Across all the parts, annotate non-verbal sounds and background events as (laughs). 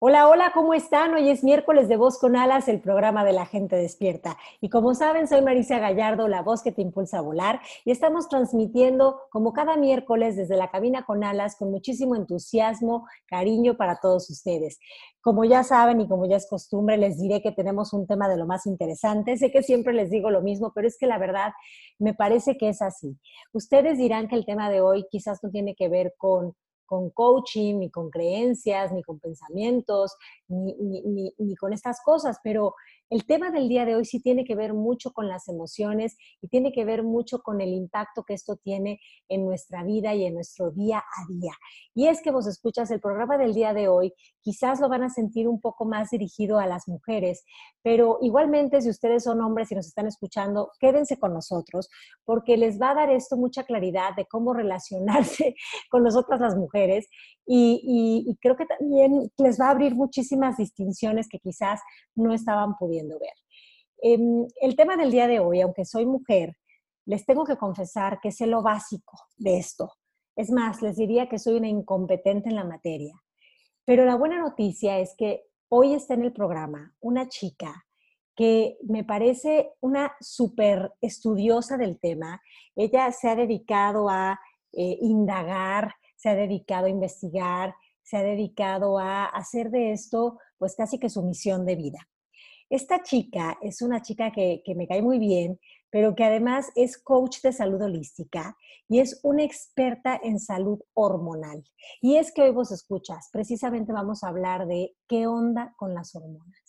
Hola, hola, ¿cómo están? Hoy es miércoles de Voz con Alas, el programa de la gente despierta. Y como saben, soy Marisa Gallardo, la voz que te impulsa a volar, y estamos transmitiendo como cada miércoles desde la cabina con alas con muchísimo entusiasmo, cariño para todos ustedes. Como ya saben y como ya es costumbre, les diré que tenemos un tema de lo más interesante. Sé que siempre les digo lo mismo, pero es que la verdad me parece que es así. Ustedes dirán que el tema de hoy quizás no tiene que ver con con coaching, ni con creencias, ni con pensamientos, ni, ni, ni, con estas cosas, pero el tema del día de hoy sí tiene que ver mucho con las emociones y tiene que ver mucho con el impacto que esto tiene en nuestra vida y en nuestro día a día. Y es que vos escuchas el programa del día de hoy, quizás lo van a sentir un poco más dirigido a las mujeres, pero igualmente si ustedes son hombres y nos están escuchando, quédense con nosotros porque les va a dar esto mucha claridad de cómo (laughs) relacionarse con nosotras las mujeres y, creo que también les va a abrir muchísimas distinciones que quizás no estaban pudiendo ver. Em, el tema del día de hoy, aunque soy mujer, les tengo que confesar que sé lo básico de esto. Es más, les diría que soy una incompetente en la materia. Pero la buena noticia es que hoy está en el programa una chica que me parece una súper estudiosa del tema. Ella se ha dedicado a eh, indagar, se ha dedicado a investigar, se ha dedicado a hacer de esto pues casi que su misión de vida. Esta chica es una chica que, me cae muy bien, pero que además es coach de salud holística y es una experta en salud hormonal. Y es que hoy vos escuchas, precisamente vamos a hablar de qué onda con las hormonas.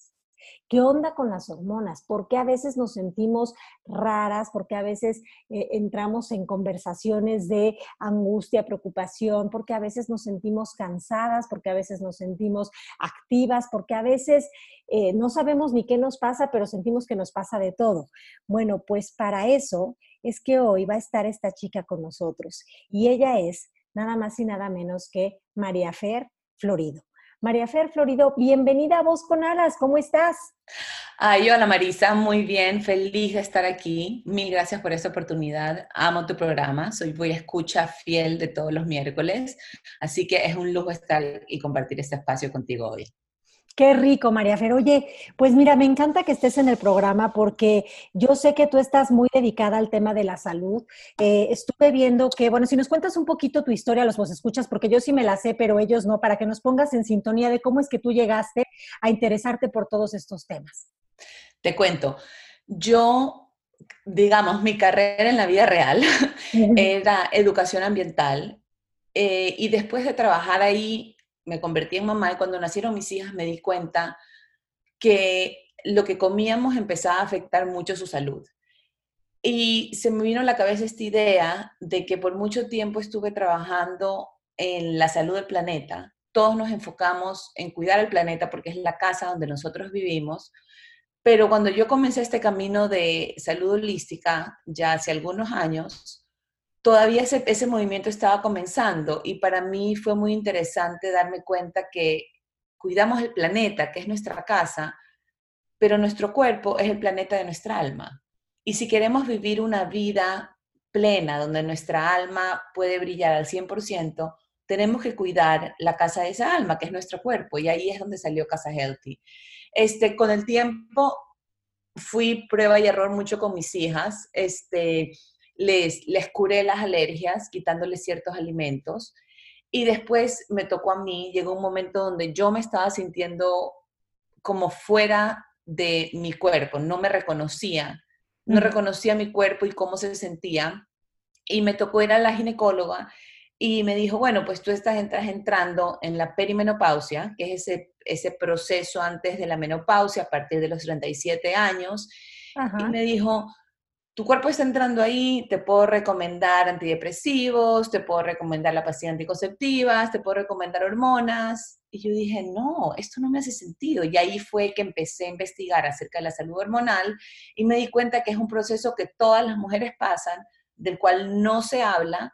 ¿Qué onda con las hormonas? ¿Por qué a veces nos sentimos raras? ¿Por qué a veces eh, entramos en conversaciones de angustia, preocupación? ¿Por qué a veces nos sentimos cansadas? ¿Por qué a veces nos sentimos activas? ¿Por qué a veces eh, no sabemos ni qué nos pasa, pero sentimos que nos pasa de todo? Bueno, pues para eso es que hoy va a estar esta chica con nosotros y ella es nada más y nada menos que María Fer Florido. María Fer Florido, bienvenida a Voz con Alas, ¿cómo estás? Ay, hola Marisa, muy bien, feliz de estar aquí. Mil gracias por esta oportunidad. Amo tu programa, soy voy a escucha fiel de todos los miércoles, así que es un lujo estar y compartir este espacio contigo hoy. Qué rico, María Fer. Oye, pues mira, me encanta que estés en el programa porque yo sé que tú estás muy dedicada al tema de la salud. Eh, estuve viendo que, bueno, si nos cuentas un poquito tu historia, los vos escuchas, porque yo sí me la sé, pero ellos no, para que nos pongas en sintonía de cómo es que tú llegaste a interesarte por todos estos temas. Te cuento, yo, digamos, mi carrera en la vida real (laughs) era educación ambiental eh, y después de trabajar ahí me convertí en mamá y cuando nacieron mis hijas me di cuenta que lo que comíamos empezaba a afectar mucho su salud. Y se me vino a la cabeza esta idea de que por mucho tiempo estuve trabajando en la salud del planeta. Todos nos enfocamos en cuidar el planeta porque es la casa donde nosotros vivimos. Pero cuando yo comencé este camino de salud holística, ya hace algunos años, todavía ese, ese movimiento estaba comenzando y para mí fue muy interesante darme cuenta que cuidamos el planeta, que es nuestra casa, pero nuestro cuerpo es el planeta de nuestra alma. Y si queremos vivir una vida plena, donde nuestra alma puede brillar al 100%, tenemos que cuidar la casa de esa alma, que es nuestro cuerpo, y ahí es donde salió Casa Healthy. Este, con el tiempo fui prueba y error mucho con mis hijas. Este, les, les curé las alergias quitándoles ciertos alimentos. Y después me tocó a mí, llegó un momento donde yo me estaba sintiendo como fuera de mi cuerpo, no me reconocía, no reconocía mi cuerpo y cómo se sentía. Y me tocó ir a la ginecóloga y me dijo, bueno, pues tú estás entrando en la perimenopausia, que es ese, ese proceso antes de la menopausia, a partir de los 37 años. Y me dijo, tu cuerpo está entrando ahí, te puedo recomendar antidepresivos, te puedo recomendar la pastilla anticonceptivas, te puedo recomendar hormonas, Y yo dije, no, esto no me hace sentido. Y ahí fue que empecé a investigar acerca de la salud hormonal y me di cuenta que es un proceso que todas las mujeres pasan, del cual no se habla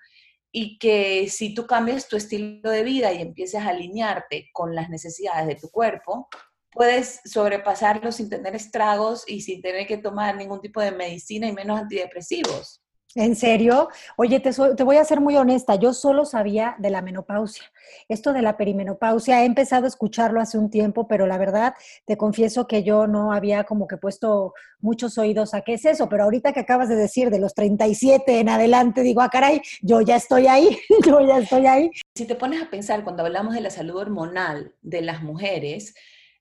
y que si tú cambias tu estilo de vida y empiezas a alinearte con las necesidades de tu cuerpo, puedes sobrepasarlo sin tener estragos y sin tener que tomar ningún tipo de medicina y menos antidepresivos. ¿En serio? Oye, te, te, voy a ser muy honesta, yo solo sabía de la menopausia. Esto de la perimenopausia, he empezado a escucharlo hace un tiempo, pero la verdad te confieso que yo no había como que puesto muchos oídos a qué es eso, pero ahorita que acabas de decir de los 37 en adelante, digo, ah, caray, yo ya estoy ahí, (laughs) yo ya estoy ahí. Si te pones a pensar, cuando hablamos de la salud hormonal de las mujeres,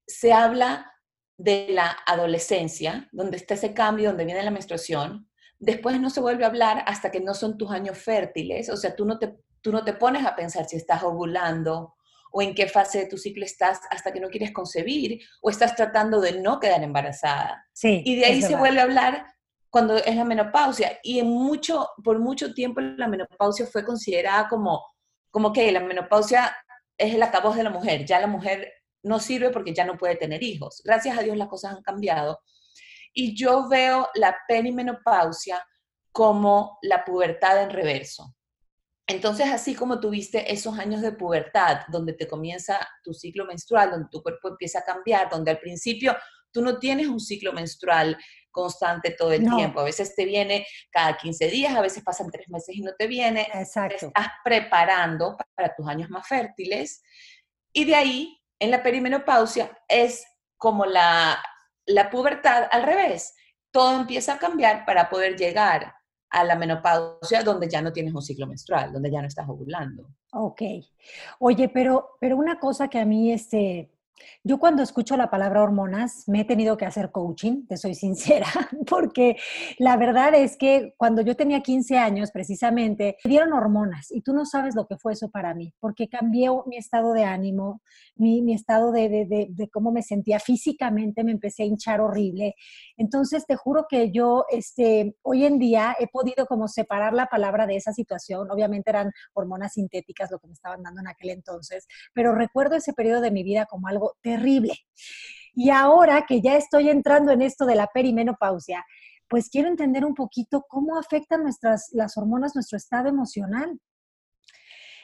se habla de la adolescencia, donde está ese cambio, donde viene la menstruación, después no se vuelve a hablar hasta que no son tus años fértiles, o sea, tú no te, tú no te pones a pensar si estás ovulando o en qué fase de tu ciclo estás hasta que no quieres concebir o estás tratando de no quedar embarazada. Sí, y de ahí se vuelve a hablar cuando es la menopausia. Y en mucho, por mucho tiempo la menopausia fue considerada como, como que la menopausia es el acabo de la mujer, ya la mujer no sirve porque ya no puede tener hijos. Gracias a Dios las cosas han cambiado y yo veo la perimenopausia como la pubertad en reverso. Entonces, así como tuviste esos años de pubertad, donde te comienza tu ciclo menstrual, donde tu cuerpo empieza a cambiar, donde al principio tú no tienes un ciclo menstrual constante todo el tiempo. A veces te viene cada 15 días, a veces pasan tres meses y no te viene. Exacto. Te estás preparando para tus años más fértiles. Y de ahí, en la perimenopausia, es como la la pubertad al revés. Todo empieza a cambiar para poder llegar a la menopausia donde ya no tienes un ciclo menstrual, donde ya no estás ovulando. Ok. Oye, pero, pero una cosa que a mí este, yo cuando escucho la palabra hormonas me he tenido que hacer coaching, te soy sincera, (laughs) porque la verdad es que cuando yo tenía 15 años precisamente, me dieron hormonas y tú no sabes lo que fue eso para mí, porque cambió mi estado de ánimo, mi, estado de, cómo me sentía físicamente, me empecé a hinchar horrible. Entonces te juro que yo este, hoy en día he podido como separar la palabra de esa situación, obviamente eran hormonas sintéticas lo que me estaban dando en aquel entonces, pero recuerdo ese periodo de mi vida como algo terrible. Y ahora que ya estoy entrando en esto de la perimenopausia, pues quiero entender un poquito cómo afectan nuestras, las hormonas nuestro estado emocional.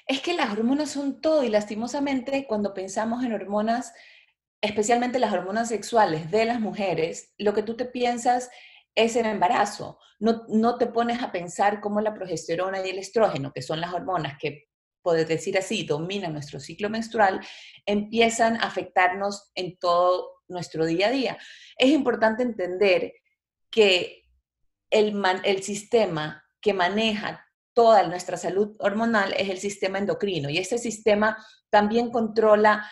Es que las hormonas son todo y lastimosamente cuando pensamos en hormonas, especialmente las hormonas sexuales de las mujeres, lo que tú te piensas es el embarazo. No, no te pones a pensar cómo la progesterona y el estrógeno, que son las hormonas que poder decir así, domina nuestro ciclo menstrual, empiezan a afectarnos en todo nuestro día a día. Es importante entender que el, el sistema que maneja toda nuestra salud hormonal es el sistema endocrino y este sistema también controla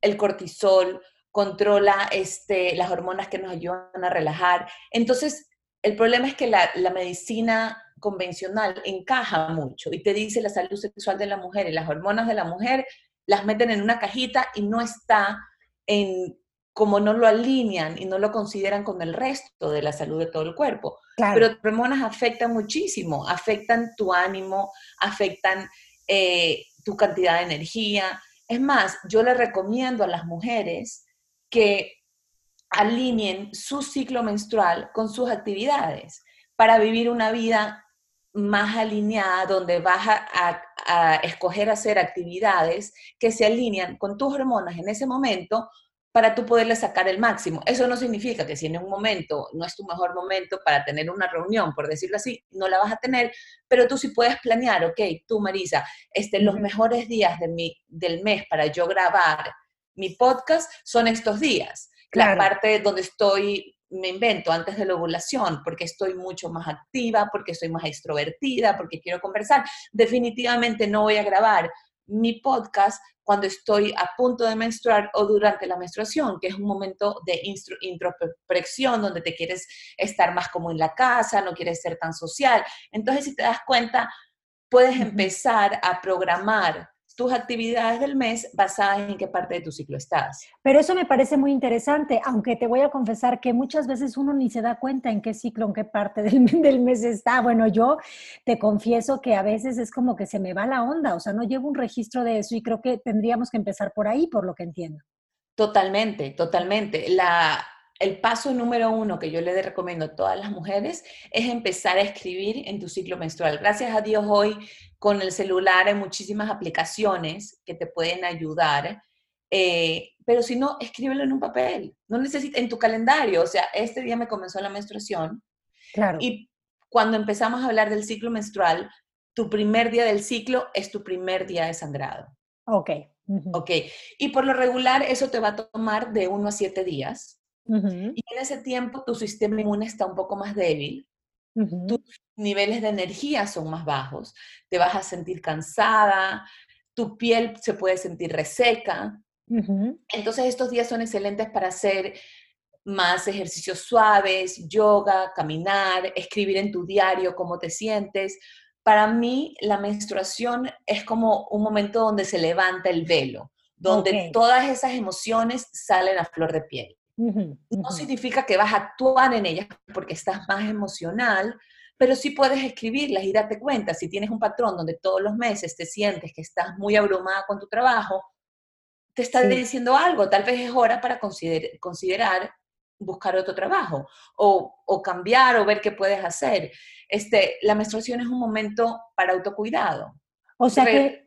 el cortisol, controla este, las hormonas que nos ayudan a relajar. Entonces, el problema es que la, la medicina convencional encaja mucho y te dice la salud sexual de la mujer y las hormonas de la mujer las meten en una cajita y no está en como no lo alinean y no lo consideran con el resto de la salud de todo el cuerpo. Pero las hormonas afectan muchísimo, afectan tu ánimo, afectan eh, tu cantidad de energía. Es más, yo le recomiendo a las mujeres que alineen su ciclo menstrual con sus actividades para vivir una vida más alineada, donde vas a, escoger hacer actividades que se alinean con tus hormonas en ese momento para tú poderle sacar el máximo. Eso no significa que si en un momento no es tu mejor momento para tener una reunión, por decirlo así, no la vas a tener, pero tú sí puedes planear, ok, tú Marisa, este, los mejores días de mi, del mes para yo grabar mi podcast son estos días. La parte donde estoy me invento antes de la ovulación, porque estoy mucho más activa, porque estoy más extrovertida, porque quiero conversar. Definitivamente no voy a grabar mi podcast cuando estoy a punto de menstruar o durante la menstruación, que es un momento de introspección donde te quieres estar más como en la casa, no quieres ser tan social. Entonces, si te das cuenta, puedes empezar a programar tus actividades del mes basadas en qué parte de tu ciclo estás. Pero eso me parece muy interesante, aunque te voy a confesar que muchas veces uno ni se da cuenta en qué ciclo, en qué parte del, (laughs) del mes está. Bueno, yo te confieso que a veces es como que se me va la onda, o sea, no llevo un registro de eso y creo que tendríamos que empezar por ahí, por lo que entiendo. Totalmente, totalmente. La, el paso número uno que yo le recomiendo a todas las mujeres es empezar a escribir en tu ciclo menstrual. Gracias a Dios hoy con el celular hay muchísimas aplicaciones que te pueden ayudar, eh, pero si no, escríbelo en un papel. No necesitas, en tu calendario, o sea, este día me comenzó la menstruación. Claro. Y cuando empezamos a hablar del ciclo menstrual, tu primer día del ciclo es tu primer día de sangrado. Ok. Ok. Y por lo regular eso te va a tomar de uno a siete días. Y en ese tiempo tu sistema inmune está un poco más débil, tus niveles de energía son más bajos, te vas a sentir cansada, tu piel se puede sentir reseca. Entonces estos días son excelentes para hacer más ejercicios suaves, yoga, caminar, escribir en tu diario cómo te sientes. Para mí la menstruación es como un momento donde se levanta el velo, donde todas esas emociones salen a flor de piel. No significa que vas a actuar en ellas porque estás más emocional, pero sí puedes escribirlas y darte cuenta si tienes un patrón donde todos los meses te sientes que estás muy abrumada con tu trabajo, te está diciendo algo, tal vez es hora para considerar buscar otro trabajo o, cambiar o ver qué puedes hacer. Este, la menstruación es un momento para autocuidado. O sea que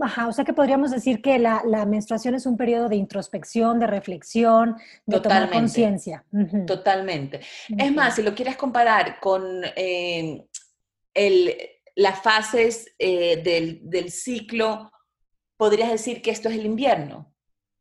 Ajá, o sea que podríamos decir que la, menstruación es un periodo de introspección, de reflexión, de tomar conciencia. Totalmente. Es más, si lo quieres comparar con eh, las fases eh, del, ciclo, podrías decir que esto es el invierno.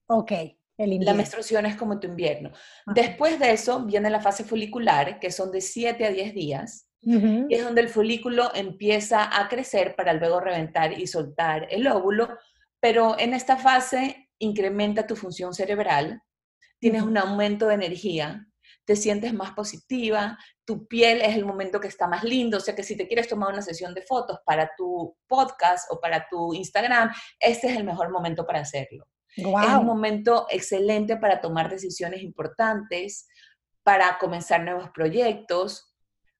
Ok, el invierno. La menstruación es como tu invierno. Después de eso viene la fase folicular, que son de 7 a 10 días. Y es donde el folículo empieza a crecer para luego reventar y soltar el óvulo, pero en esta fase incrementa tu función cerebral, tienes un aumento de energía, te sientes más positiva, tu piel es el momento que está más lindo, o sea que si te quieres tomar una sesión de fotos para tu podcast o para tu Instagram, este es el mejor momento para hacerlo. Es un momento excelente para tomar decisiones importantes, para comenzar nuevos proyectos,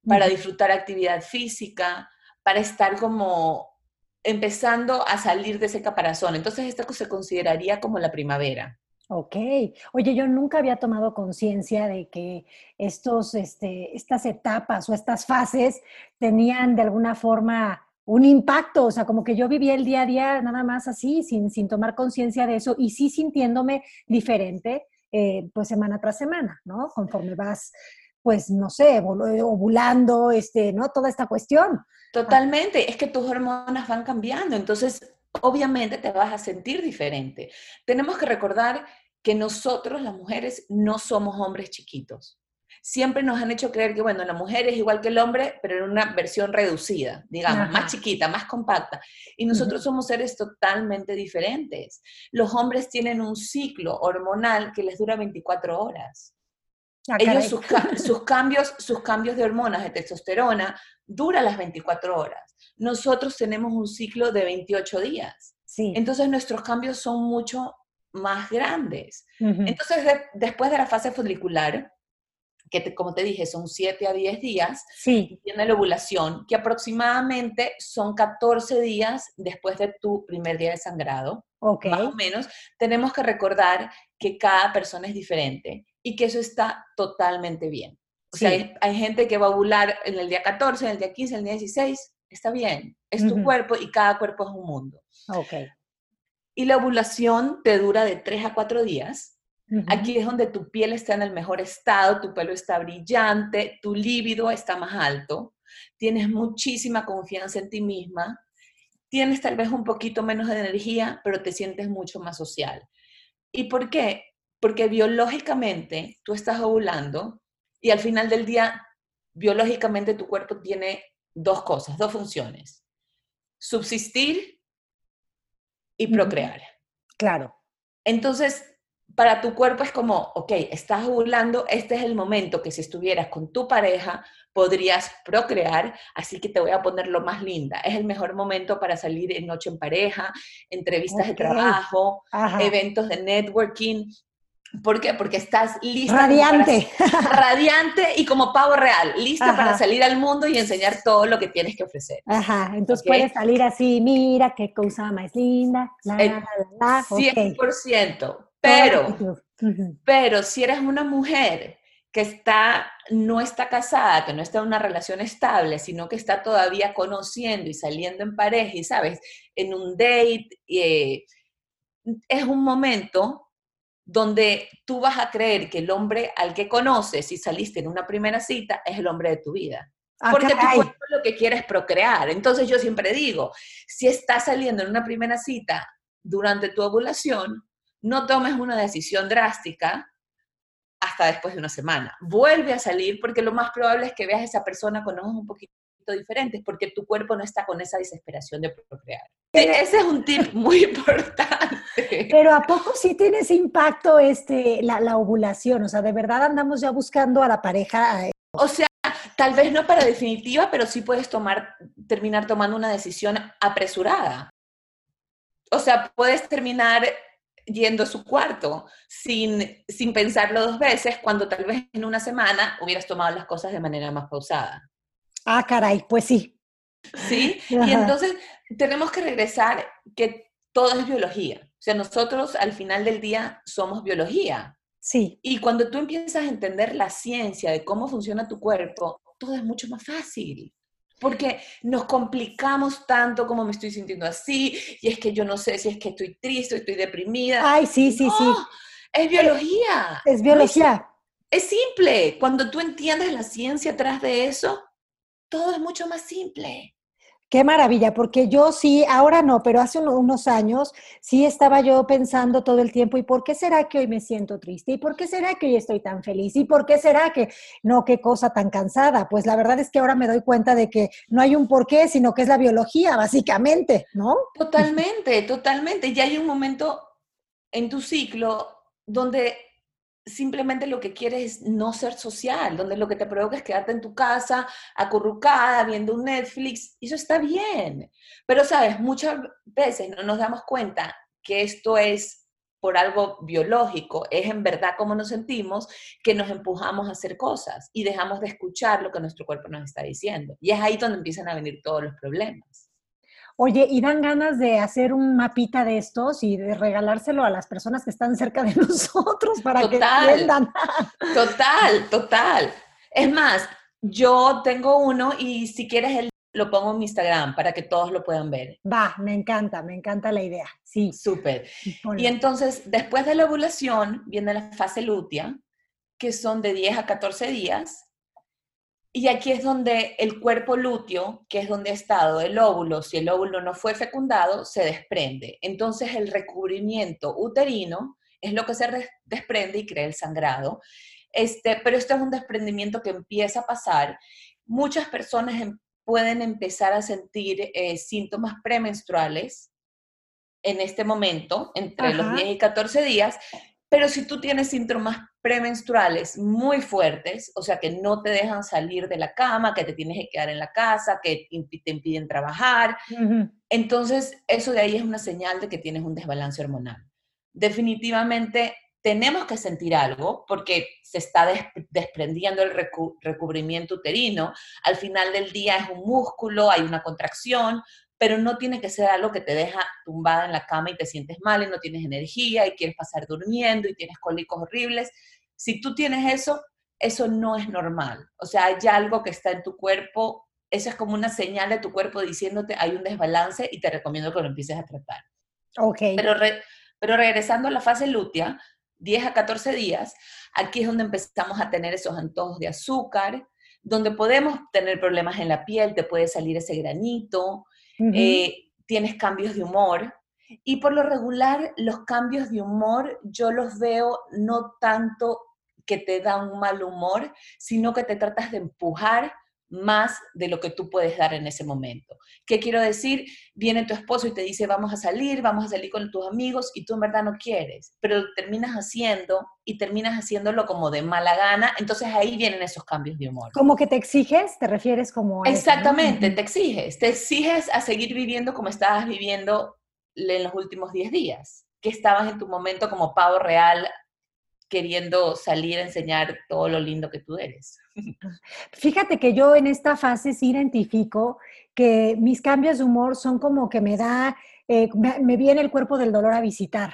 para disfrutar actividad física, para estar como empezando a salir de ese caparazón. Entonces, esto se consideraría como la primavera. Ok. Oye, yo nunca había tomado conciencia de que estos, este, estas etapas o estas fases tenían de alguna forma un impacto, o sea, como que yo vivía el día a día nada más así, sin, sin tomar conciencia de eso y sí sintiéndome diferente, eh, pues semana tras semana, ¿no? Conforme vas pues no sé, ovulando, este, ¿no? Toda esta cuestión. Totalmente, es que tus hormonas van cambiando, entonces obviamente te vas a sentir diferente. Tenemos que recordar que nosotros las mujeres no somos hombres chiquitos. Siempre nos han hecho creer que, bueno, la mujer es igual que el hombre, pero en una versión reducida, digamos, más chiquita, más compacta. Y nosotros somos seres totalmente diferentes. Los hombres tienen un ciclo hormonal que les dura 24 horas. Ah, Ellos, sus, cambios, sus cambios de hormonas de testosterona duran las 24 horas. Nosotros tenemos un ciclo de 28 días. Sí. Entonces nuestros cambios son mucho más grandes. Entonces, después de la fase folicular, que como te dije, son 7 a 10 días, sí. tiene la ovulación, que aproximadamente son 14 días después de tu primer día de sangrado, okay. más o menos. Tenemos que recordar que cada persona es diferente y que eso está totalmente bien. O sea, hay, gente que va a ovular en el día 14, en el día 15, en el día 16, está bien, es tu cuerpo y cada cuerpo es un mundo. Ok. Y la ovulación te dura de 3 a 4 días. Aquí es donde tu piel está en el mejor estado, tu pelo está brillante, tu líbido está más alto, tienes muchísima confianza en ti misma, tienes tal vez un poquito menos de energía, pero te sientes mucho más social. ¿Y por qué? Porque biológicamente tú estás ovulando y al final del día, biológicamente tu cuerpo tiene dos cosas, dos funciones. Subsistir y procrear. Claro. Entonces, para tu cuerpo es como, ok, estás ovulando, este es el momento que si estuvieras con tu pareja podrías procrear, así que te voy a poner lo más linda. Es el mejor momento para salir en noche en pareja, entrevistas de trabajo, eventos de networking. ¿Por qué? Porque estás lista. Radiante. (laughs) radiante y como pavo real, lista para salir al mundo y enseñar todo lo que tienes que ofrecer. Ajá, entonces puedes salir así, mira qué cosa más linda. La, la, la, 100%. Pero, pero si eres una mujer que está, no está casada, que no está en una relación estable, sino que está todavía conociendo y saliendo en pareja y, ¿sabes? En un date, eh, es un momento donde tú vas a creer que el hombre al que conoces y saliste en una primera cita es el hombre de tu vida. Ah, Porque tu cuerpo lo que quiere es procrear. Entonces yo siempre digo, si estás saliendo en una primera cita durante tu ovulación, no tomes una decisión drástica hasta después de una semana. Vuelve a salir porque lo más probable es que veas a esa persona con ojos un poquito diferentes porque tu cuerpo no está con esa desesperación de procrear. Ese es un tip (laughs) muy importante. Pero ¿a poco sí tiene ese impacto este, la, la ovulación? O sea, ¿de verdad andamos ya buscando a la pareja? O sea, tal vez no para definitiva, pero sí puedes tomar, terminar tomando una decisión apresurada. O sea, puedes terminar yendo a su cuarto sin, sin pensarlo dos veces, cuando tal vez en una semana hubieras tomado las cosas de manera más pausada. Ah, caray, pues sí. Sí, (laughs) y entonces tenemos que regresar que todo es biología. O sea, nosotros al final del día somos biología. Sí. Y cuando tú empiezas a entender la ciencia de cómo funciona tu cuerpo, todo es mucho más fácil porque nos complicamos tanto como me estoy sintiendo así, y es que yo no sé si es que estoy triste, estoy deprimida. Ay, sí, sí, sí. Es biología. Es, biología. Es, simple. Cuando tú entiendes la ciencia atrás de eso, todo es mucho más simple. Qué maravilla, porque yo sí, ahora no, pero hace unos años sí estaba yo pensando todo el tiempo, ¿y por qué será que hoy me siento triste? ¿Y por qué será que hoy estoy tan feliz? ¿Y por qué será que no, qué cosa tan cansada? Pues la verdad es que ahora me doy cuenta de que no hay un por qué, sino que es la biología, básicamente, ¿no? Totalmente, totalmente. Ya hay un momento en tu ciclo donde simplemente lo que quieres es no ser social, donde lo que te provoca es quedarte en tu casa, acurrucada, viendo un Netflix, eso está bien. Pero, sabes, muchas veces no nos damos cuenta que esto es por algo biológico, es en verdad como nos sentimos, que nos empujamos a hacer cosas y dejamos de escuchar lo que nuestro cuerpo nos está diciendo. Y es ahí donde empiezan a venir todos los problemas. Oye, ¿y dan ganas de hacer un mapita de estos y de regalárselo a las personas que están cerca de (laughs) nosotros para que entiendan? Total, total. Es más, yo tengo uno y si quieres él lo pongo en mi Instagram para que todos lo puedan ver. Va, me encanta, me encanta la idea. Sí. Súper. Y entonces, después de la ovulación, viene la fase lútea, que son de 10 a 14 días, y aquí es donde el cuerpo lúteo, que es donde ha estado el óvulo, si el óvulo no fue fecundado, se desprende. Entonces el recubrimiento uterino es lo que se desprende y crea el sangrado. Este, pero esto es un desprendimiento que empieza a pasar. Muchas personas em, pueden empezar a sentir eh, síntomas premenstruales en este momento, entre los 10 y 14 días, pero si tú tienes síntomas premenstruales muy fuertes, o sea, que no te dejan salir de la cama, que te tienes que quedar en la casa, que te impiden trabajar, entonces eso de ahí es una señal de que tienes un desbalance hormonal. Definitivamente tenemos que sentir algo porque se está desprendiendo el recubrimiento uterino. Al final del día es un músculo, hay una contracción, pero no tiene que ser algo que te deja tumbada en la cama y te sientes mal y no tienes energía y quieres pasar durmiendo y tienes cólicos horribles. Si tú tienes eso, eso no es normal. O sea, hay algo que está en tu cuerpo, eso es como una señal de tu cuerpo diciéndote hay un desbalance y te recomiendo que lo empieces a tratar. Ok. Pero, pero regresando a la fase lútea, 10 a 14 días, aquí es donde empezamos a tener esos antojos de azúcar, donde podemos tener problemas en la piel, te puede salir ese granito, eh, tienes cambios de humor. Y por lo regular, los cambios de humor yo los veo no tanto que te dan un mal humor, sino que te tratas de empujar más de lo que tú puedes dar en ese momento. ¿Qué quiero decir? Viene tu esposo y te dice, vamos a salir, vamos a salir con tus amigos y tú en verdad no quieres, pero lo terminas haciendo y terminas haciéndolo como de mala gana, entonces ahí vienen esos cambios de humor. Como que te exiges, te refieres como... A Exactamente, te exiges, te exiges a seguir viviendo como estabas viviendo en los últimos 10 días, que estabas en tu momento como pavo real queriendo salir a enseñar todo lo lindo que tú eres. Fíjate que yo en esta fase sí identifico que mis cambios de humor son como que me da, eh, me, viene el cuerpo del dolor a visitar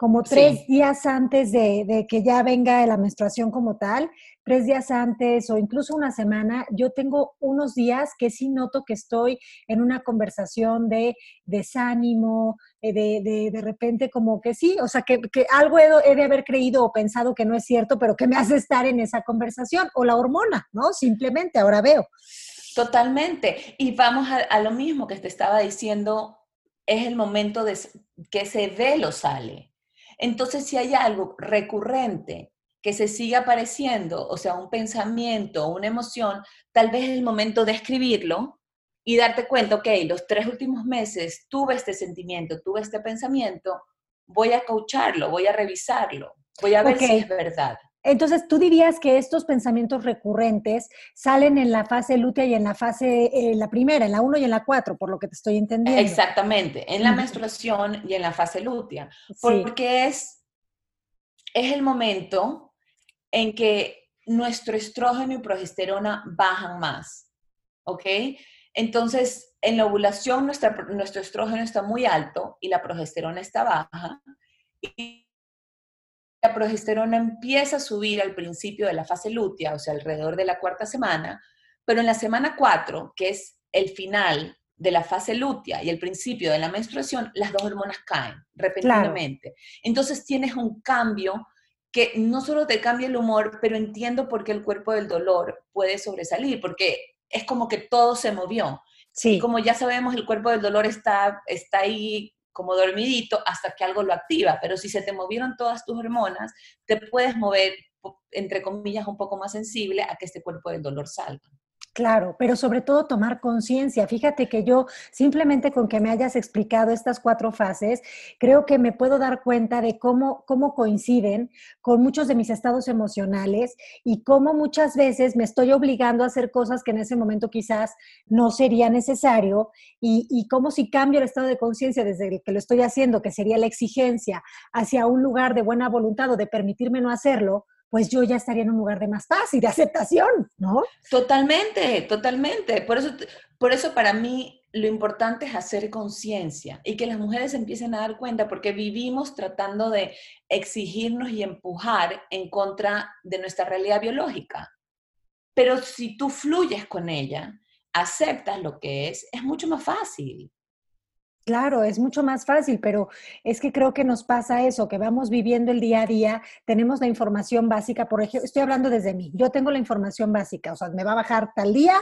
como tres días antes de, de, que ya venga la menstruación como tal, tres días antes o incluso una semana, yo tengo unos días que sí noto que estoy en una conversación de desánimo, eh, de, de, de repente como que sí, o sea, que, que algo he, he, de haber creído o pensado que no es cierto, pero que me hace estar en esa conversación, o la hormona, ¿no? Simplemente, ahora veo. Totalmente. Y vamos a, a lo mismo que te estaba diciendo, es el momento de que ese velo sale entonces, si hay algo recurrente que se siga apareciendo, o sea, un pensamiento, una emoción, tal vez es el momento de escribirlo y darte cuenta, ok, los tres últimos meses tuve este sentimiento, tuve este pensamiento, voy a caucharlo, voy a revisarlo, voy a ver si es verdad. Entonces, tú dirías que estos pensamientos recurrentes salen en la fase lútea y en la fase, eh, la primera, en la 1 y en la 4, por lo que te estoy entendiendo. Exactamente, en la menstruación y en la fase lútea, porque es, es el momento en que nuestro estrógeno y progesterona bajan más, ¿ok? Entonces, en la ovulación nuestro estrógeno está muy alto y la progesterona está baja. Y la progesterona empieza a subir al principio de la fase lútea, o sea, alrededor de la cuarta semana, pero en la semana 4, que es el final de la fase lútea y el principio de la menstruación, las dos hormonas caen repentinamente. Entonces tienes un cambio que no solo te cambia el humor, pero entiendo por qué el cuerpo del dolor puede sobresalir, porque es como que todo se movió. Sí. Y como ya sabemos, el cuerpo del dolor está, está ahí como dormidito hasta que algo lo activa, pero si se te movieron todas tus hormonas, te puedes mover, entre comillas, un poco más sensible a que este cuerpo del dolor salga. Claro, pero sobre todo tomar conciencia. Fíjate que yo simplemente con que me hayas explicado estas cuatro fases, creo que me puedo dar cuenta de cómo, cómo coinciden con muchos de mis estados emocionales y cómo muchas veces me estoy obligando a hacer cosas que en ese momento quizás no sería necesario y, y cómo si cambio el estado de conciencia desde el que lo estoy haciendo, que sería la exigencia, hacia un lugar de buena voluntad o de permitirme no hacerlo, pues yo ya estaría en un lugar de más paz y de aceptación, ¿no? Totalmente, totalmente. Por eso, por eso para mí lo importante es hacer conciencia y que las mujeres empiecen a dar cuenta, porque vivimos tratando de exigirnos y empujar en contra de nuestra realidad biológica. Pero si tú fluyes con ella, aceptas lo que es, es mucho más fácil. Claro, es mucho más fácil, pero es que creo que nos pasa eso, que vamos viviendo el día a día, tenemos la información básica, por ejemplo, estoy hablando desde mí, yo tengo la información básica, o sea, me va a bajar tal día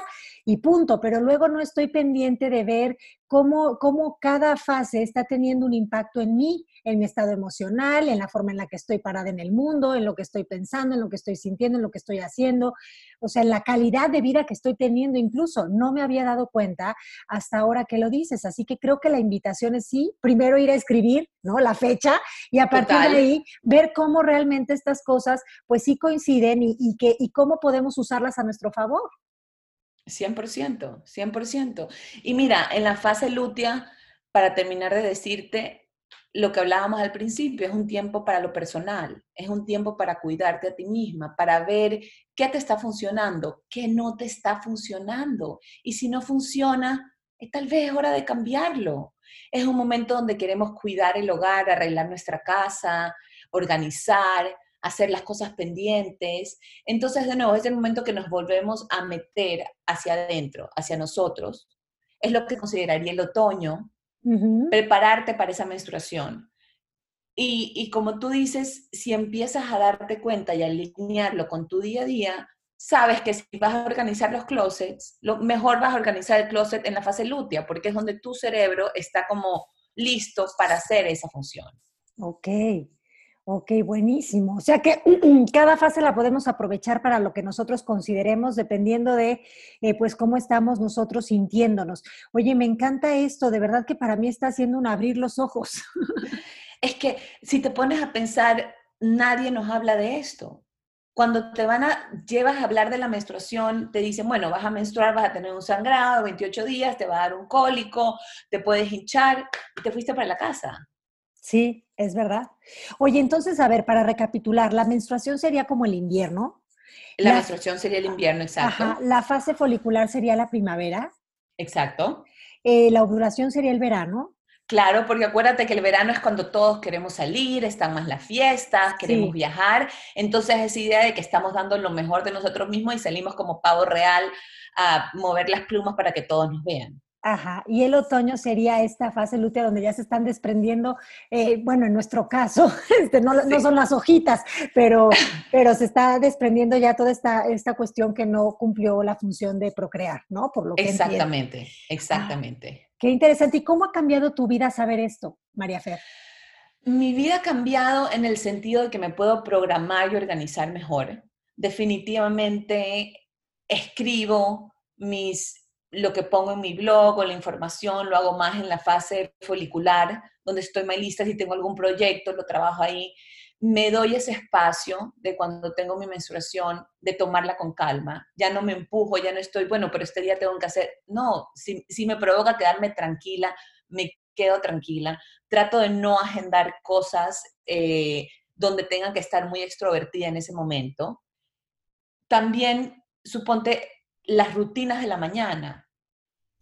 y punto, pero luego no estoy pendiente de ver cómo, cómo cada fase está teniendo un impacto en mí, en mi estado emocional, en la forma en la que estoy parada en el mundo, en lo que estoy pensando, en lo que estoy sintiendo, en lo que estoy haciendo, o sea, en la calidad de vida que estoy teniendo incluso. No me había dado cuenta hasta ahora que lo dices, así que creo que la invitación es sí, primero ir a escribir, ¿no? La fecha y a partir de ahí ver cómo realmente estas cosas pues sí coinciden y, y, que, y cómo podemos usarlas a nuestro favor. 100%, 100%. Y mira, en la fase lútea, para terminar de decirte, lo que hablábamos al principio, es un tiempo para lo personal, es un tiempo para cuidarte a ti misma, para ver qué te está funcionando, qué no te está funcionando. Y si no funciona, es tal vez es hora de cambiarlo. Es un momento donde queremos cuidar el hogar, arreglar nuestra casa, organizar, hacer las cosas pendientes. Entonces, de nuevo, es el momento que nos volvemos a meter hacia adentro, hacia nosotros. Es lo que consideraría el otoño, prepararte para esa menstruación. Y, y, como tú dices, si empiezas a darte cuenta y a alinearlo con tu día a día, sabes que si vas a organizar los closets, lo mejor vas a organizar el closet en la fase lútea, porque es donde tu cerebro está como listo para hacer esa función. Ok, Ok, buenísimo. O sea que (clears throat) cada fase la podemos aprovechar para lo que nosotros consideremos, dependiendo de, eh, pues, cómo estamos nosotros sintiéndonos. Oye, me encanta esto, de verdad que para mí está haciendo un abrir los ojos. (laughs) Es que si te pones a pensar, nadie nos habla de esto. Cuando te van a, llevas a hablar de la menstruación, te dicen, bueno, vas a menstruar, vas a tener un sangrado, 28 días, te va a dar un cólico, te puedes hinchar y te fuiste para la casa. Sí, es verdad. Oye, entonces, a ver, para recapitular, la menstruación sería como el invierno. La, menstruación sería el invierno, exacto. Ajá, la fase folicular sería la primavera. Exacto. Eh, la ovulación sería el verano. Claro, porque acuérdate que el verano es cuando todos queremos salir, están más las fiestas, queremos viajar. Entonces, esa idea de que estamos dando lo mejor de nosotros mismos y salimos como pavo real a mover las plumas para que todos nos vean. Ajá, y el otoño sería esta fase lútea donde ya se están desprendiendo, eh, bueno, en nuestro caso, (laughs) este, no, no, son las hojitas, pero, (laughs) pero se está desprendiendo ya toda esta, esta cuestión que no cumplió la función de procrear, ¿no? Por lo que Exactamente, ah, exactamente. qué interesante. ¿Y cómo ha cambiado tu vida saber esto, María Fer? Mi vida ha cambiado en el sentido de que me puedo programar y organizar mejor. Definitivamente escribo mis lo que pongo en mi blog o la información lo hago más en la fase folicular, donde estoy más lista si tengo algún proyecto, lo trabajo ahí. Me doy ese espacio de cuando tengo mi menstruación, de tomarla con calma. Ya no me empujo, ya no estoy, bueno, pero este día tengo que hacer. No, si, me provoca quedarme tranquila, me quedo tranquila. Trato de no agendar cosas eh, donde tengan que estar muy extrovertida en ese momento. También, suponte, las rutinas de la mañana.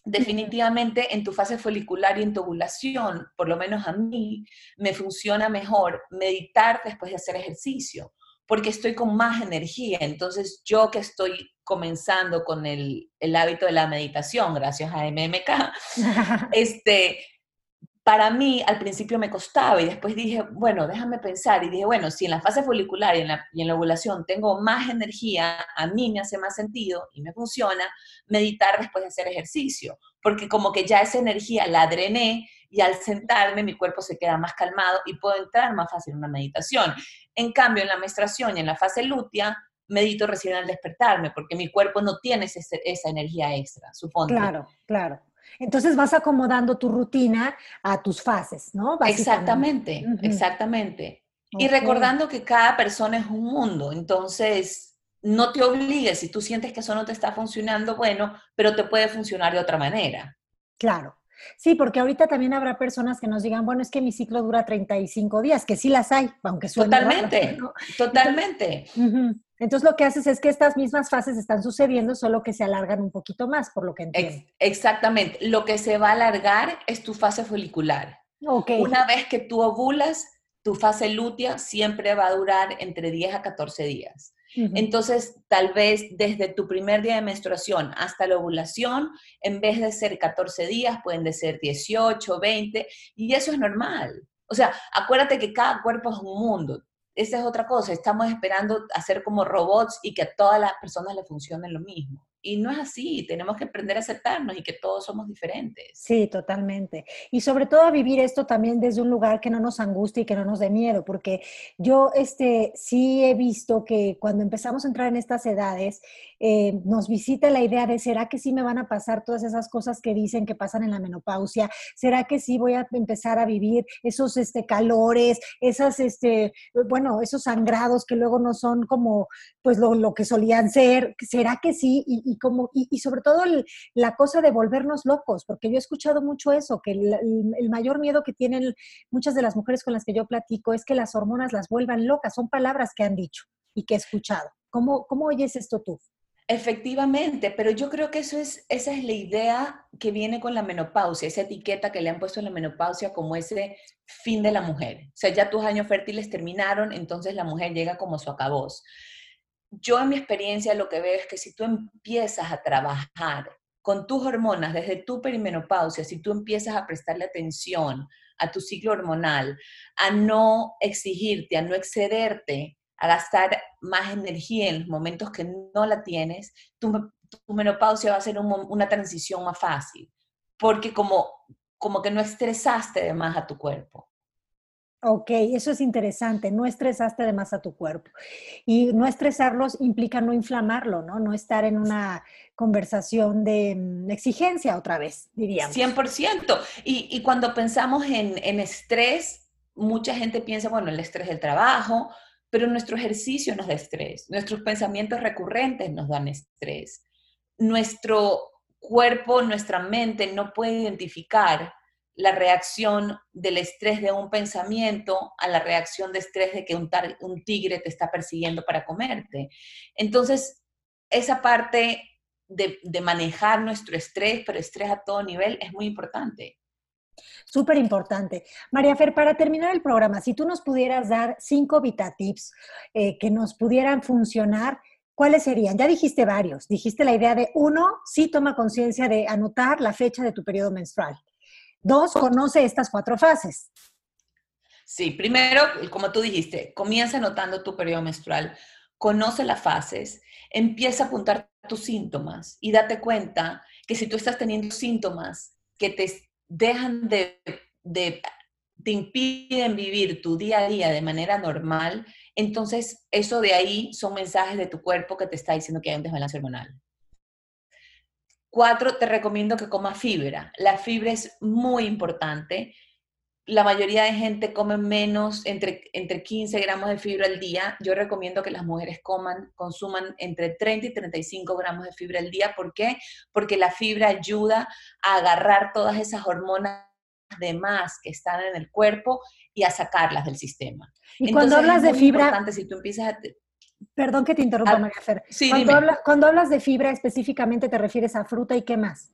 Definitivamente en tu fase folicular y en tu ovulación, por lo menos a mí, me funciona mejor meditar después de hacer ejercicio, porque estoy con más energía. Entonces yo que estoy comenzando con el, el hábito de la meditación, gracias a MMK, (laughs) este, para mí al principio me costaba y después dije, bueno, déjame pensar y dije, bueno, si en la fase folicular y en la, y en la ovulación tengo más energía, a mí me hace más sentido y me funciona meditar después de hacer ejercicio, porque como que ya esa energía la drené y al sentarme mi cuerpo se queda más calmado y puedo entrar más fácil en una meditación. En cambio, en la menstruación y en la fase lútea, medito recién al despertarme, porque mi cuerpo no tiene esa energía extra, supongo. Claro, claro. Entonces vas acomodando tu rutina a tus fases, ¿no? Exactamente, exactamente. Y recordando que cada persona es un mundo, entonces no te obligues, si tú sientes que eso no te está funcionando, bueno, pero te puede funcionar de otra manera. Claro. Sí, porque ahorita también habrá personas que nos digan, bueno, es que mi ciclo dura 35 días, que sí las hay, aunque suene Totalmente, totalmente. Entonces lo que haces es que estas mismas fases están sucediendo, solo que se alargan un poquito más, por lo que entiendo. exactamente. Lo que se va a alargar es tu fase folicular. Okay. Una vez que tú ovulas, tu fase lútea siempre va a durar entre 10 a 14 días. Entonces, tal vez desde tu primer día de menstruación hasta la ovulación, en vez de ser 14 días, pueden de ser 18, 20, y eso es normal. O sea, acuérdate que cada cuerpo es un mundo esa es otra cosa, estamos esperando hacer como robots y que a todas las personas le funcione lo mismo. Y no es así, tenemos que aprender a aceptarnos y que todos somos diferentes. Sí, totalmente. Y sobre todo a vivir esto también desde un lugar que no nos angustie y que no nos dé miedo, porque yo este, sí he visto que cuando empezamos a entrar en estas edades, eh, nos visita la idea de, ¿será que sí me van a pasar todas esas cosas que dicen que pasan en la menopausia? ¿Será que sí voy a empezar a vivir esos este, calores, esas, este, bueno, esos sangrados que luego no son como, pues, lo, lo que solían ser? ¿Será que sí? Como, y, sobre todo la cosa de volvernos locos, porque yo he escuchado mucho eso, que el, mayor miedo que tienen muchas de las mujeres con las que yo platico es que las hormonas las vuelvan locas, son palabras que han dicho y que he escuchado. ¿Cómo, cómo oyes esto tú? Efectivamente, pero yo creo que eso es, esa es la idea que viene con la menopausia, esa etiqueta que le han puesto a la menopausia como ese fin de la mujer. O sea, ya tus años fértiles terminaron, entonces la mujer llega como su acabós. Yo en mi experiencia lo que veo es que si tú empiezas a trabajar con tus hormonas desde tu perimenopausia, si tú empiezas a prestarle atención a tu ciclo hormonal, a no exigirte, a no excederte, a gastar más energía en los momentos que no la tienes, tu, menopausia va a ser una transición más fácil, porque como, como que no estresaste de más a tu cuerpo. Ok, eso es interesante. No estresaste de más a tu cuerpo. Y no estresarlos implica no inflamarlo, ¿no? No estar en una conversación de mm, exigencia otra vez, diríamos. 100%. Y, y cuando pensamos en, en estrés, mucha gente piensa, bueno, el estrés del trabajo, pero nuestro ejercicio nos da estrés, nuestros pensamientos recurrentes nos dan estrés, nuestro cuerpo, nuestra mente no puede identificar la reacción del estrés de un pensamiento a la reacción de estrés de que un, tigre te está persiguiendo para comerte. Entonces, esa parte de, manejar nuestro estrés, pero estrés a todo nivel, es muy importante. Súper importante. María Fer, para terminar el programa, si tú nos pudieras dar cinco Vita Tips eh, que nos pudieran funcionar, ¿cuáles serían? Ya dijiste varios. Dijiste la idea de, uno, sí toma conciencia de anotar la fecha de tu periodo menstrual. Dos, conoce estas cuatro fases. Sí, primero, como tú dijiste, comienza anotando tu periodo menstrual, conoce las fases, empieza a apuntar tus síntomas y date cuenta que si tú estás teniendo síntomas que te dejan de, de, te impiden vivir tu día a día de manera normal, entonces eso de ahí son mensajes de tu cuerpo que te está diciendo que hay un desbalance hormonal. Cuatro, te recomiendo que comas fibra. La fibra es muy importante. La mayoría de gente come menos, entre, entre 15 gramos de fibra al día. Yo recomiendo que las mujeres coman, consuman entre 30 y 35 gramos de fibra al día. ¿Por qué? Porque la fibra ayuda a agarrar todas esas hormonas de más que están en el cuerpo y a sacarlas del sistema. Y cuando hablas de fibra, si tú empiezas a Perdón que te interrumpa, ah, María Fer. cuando, cuando hablas de fibra específicamente, ¿te refieres a fruta y qué más?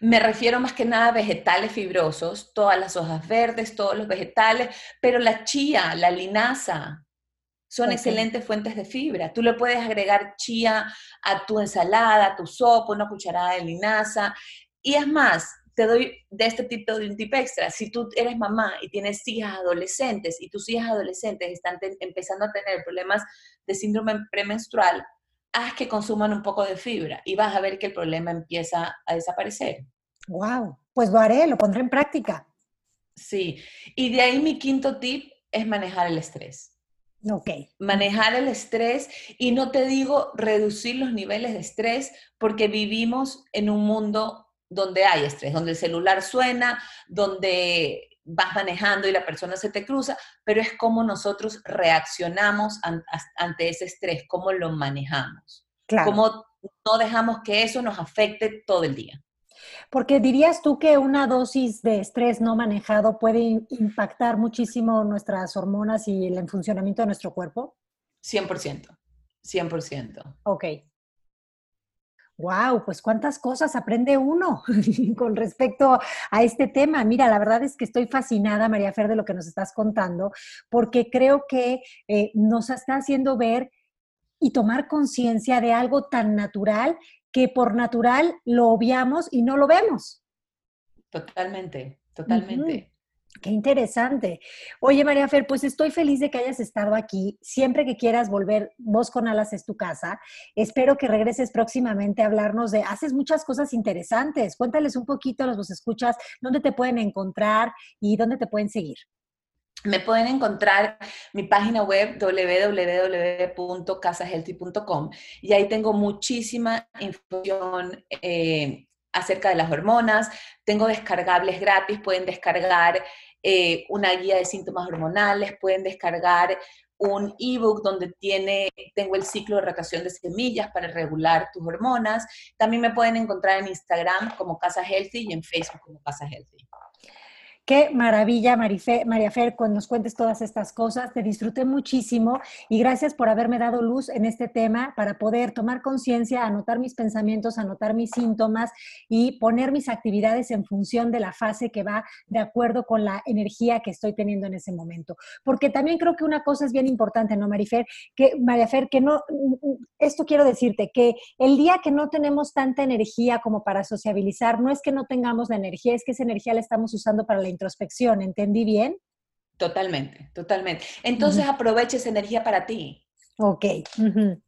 Me refiero más que nada a vegetales fibrosos, todas las hojas verdes, todos los vegetales, pero la chía, la linaza, son excelentes fuentes de fibra. Tú le puedes agregar chía a tu ensalada, a tu sopa, una cucharada de linaza. Y es más, te doy de este tipo de un tip extra. Si tú eres mamá y tienes hijas adolescentes y tus hijas adolescentes están empezando a tener problemas de síndrome premenstrual, haz que consuman un poco de fibra y vas a ver que el problema empieza a desaparecer. Wow, pues lo haré, lo pondré en práctica. Sí, y de ahí mi quinto tip es manejar el estrés. Ok. Manejar el estrés y no te digo reducir los niveles de estrés porque vivimos en un mundo donde hay estrés, donde el celular suena, donde vas manejando y la persona se te cruza, pero es cómo nosotros reaccionamos ante ese estrés, cómo lo manejamos, claro. cómo no dejamos que eso nos afecte todo el día. Porque dirías tú que una dosis de estrés no manejado puede impactar muchísimo nuestras hormonas y el funcionamiento de nuestro cuerpo? 100%, 100%. Ok, Wow, pues cuántas cosas aprende uno (laughs) con respecto a este tema. Mira, la verdad es que estoy fascinada, María Fer, de lo que nos estás contando, porque creo que eh, nos está haciendo ver y tomar conciencia de algo tan natural que por natural lo obviamos y no lo vemos. Totalmente, totalmente. Qué interesante. Oye, María Fer, pues estoy feliz de que hayas estado aquí. Siempre que quieras volver, Voz con Alas es tu casa. Espero que regreses próximamente a hablarnos de, haces muchas cosas interesantes. Cuéntales un poquito a los escuchas dónde te pueden encontrar y dónde te pueden seguir. Me pueden encontrar mi página web www.casahealthy.com y ahí tengo muchísima información eh, acerca de las hormonas. Tengo descargables gratis, pueden descargar eh, una guía de síntomas hormonales, pueden descargar un ebook donde tiene, tengo el ciclo de rotación de semillas para regular tus hormonas. También me pueden encontrar en Instagram como Casa Healthy y en Facebook como Casa Healthy. Qué maravilla, María Fer, cuando nos cuentes todas estas cosas. Te disfruté muchísimo y gracias por haberme dado luz en este tema para poder tomar conciencia, anotar mis pensamientos, anotar mis síntomas y poner mis actividades en función de la fase que va de acuerdo con la energía que estoy teniendo en ese momento. Porque también creo que una cosa es bien importante, ¿no, Marifer? Que, María Fer, que no, esto quiero decirte, que el día que no tenemos tanta energía como para sociabilizar, no es que no tengamos la energía, es que esa energía la estamos usando para la introspección, ¿entendí bien? Totalmente, totalmente. Entonces aprovecha esa energía para ti. Ok,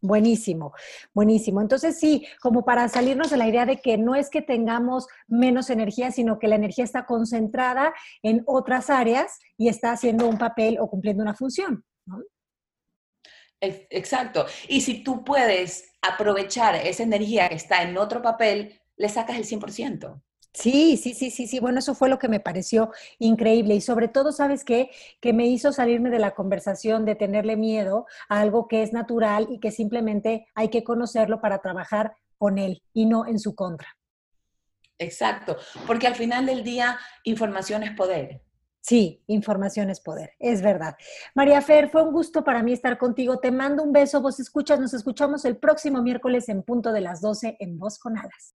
buenísimo, buenísimo. Entonces sí, como para salirnos de la idea de que no es que tengamos menos energía, sino que la energía está concentrada en otras áreas y está haciendo un papel o cumpliendo una función. Exacto. Y si tú puedes aprovechar esa energía que está en otro papel, le sacas el 100%. Sí, sí, sí, sí, sí. Bueno, eso fue lo que me pareció increíble y sobre todo, ¿sabes qué? Que me hizo salirme de la conversación de tenerle miedo a algo que es natural y que simplemente hay que conocerlo para trabajar con él y no en su contra. Exacto, porque al final del día información es poder. Sí, información es poder, es verdad. María Fer, fue un gusto para mí estar contigo. Te mando un beso, vos escuchas, nos escuchamos el próximo miércoles en punto de las 12 en Voz con Alas.